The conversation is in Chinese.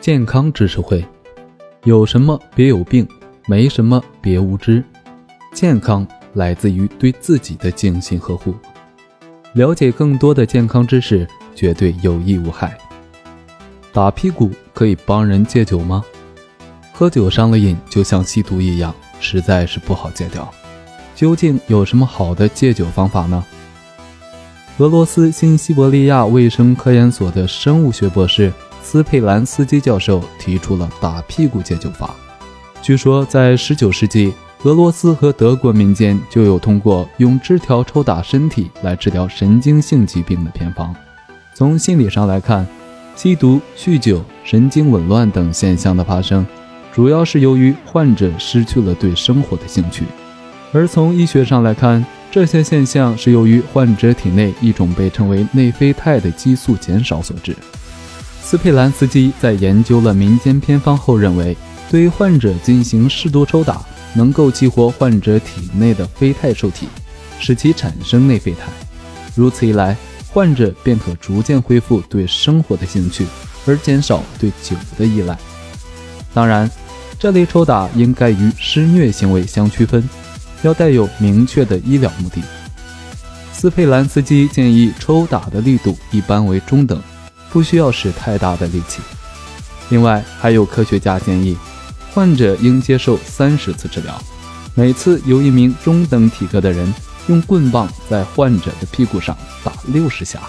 健康知识会，有什么别有病，没什么别无知。健康来自于对自己的精心呵护。了解更多的健康知识，绝对有益无害。打屁股可以帮人戒酒吗？喝酒上了瘾，就像吸毒一样，实在是不好戒掉。究竟有什么好的戒酒方法呢？俄罗斯新西伯利亚卫生科研所的生物学博士。斯佩兰斯基教授提出了打屁股戒酒法。据说，在19世纪，俄罗斯和德国民间就有通过用枝条抽打身体来治疗神经性疾病的偏方。从心理上来看，吸毒、酗酒、神经紊乱等现象的发生，主要是由于患者失去了对生活的兴趣；而从医学上来看，这些现象是由于患者体内一种被称为内啡肽的激素减少所致。斯佩兰斯基在研究了民间偏方后认为，对于患者进行适度抽打，能够激活患者体内的非肽受体，使其产生内啡肽。如此一来，患者便可逐渐恢复对生活的兴趣，而减少对酒的依赖。当然，这类抽打应该与施虐行为相区分，要带有明确的医疗目的。斯佩兰斯基建议抽打的力度一般为中等。不需要使太大的力气。另外，还有科学家建议，患者应接受三十次治疗，每次由一名中等体格的人用棍棒在患者的屁股上打六十下。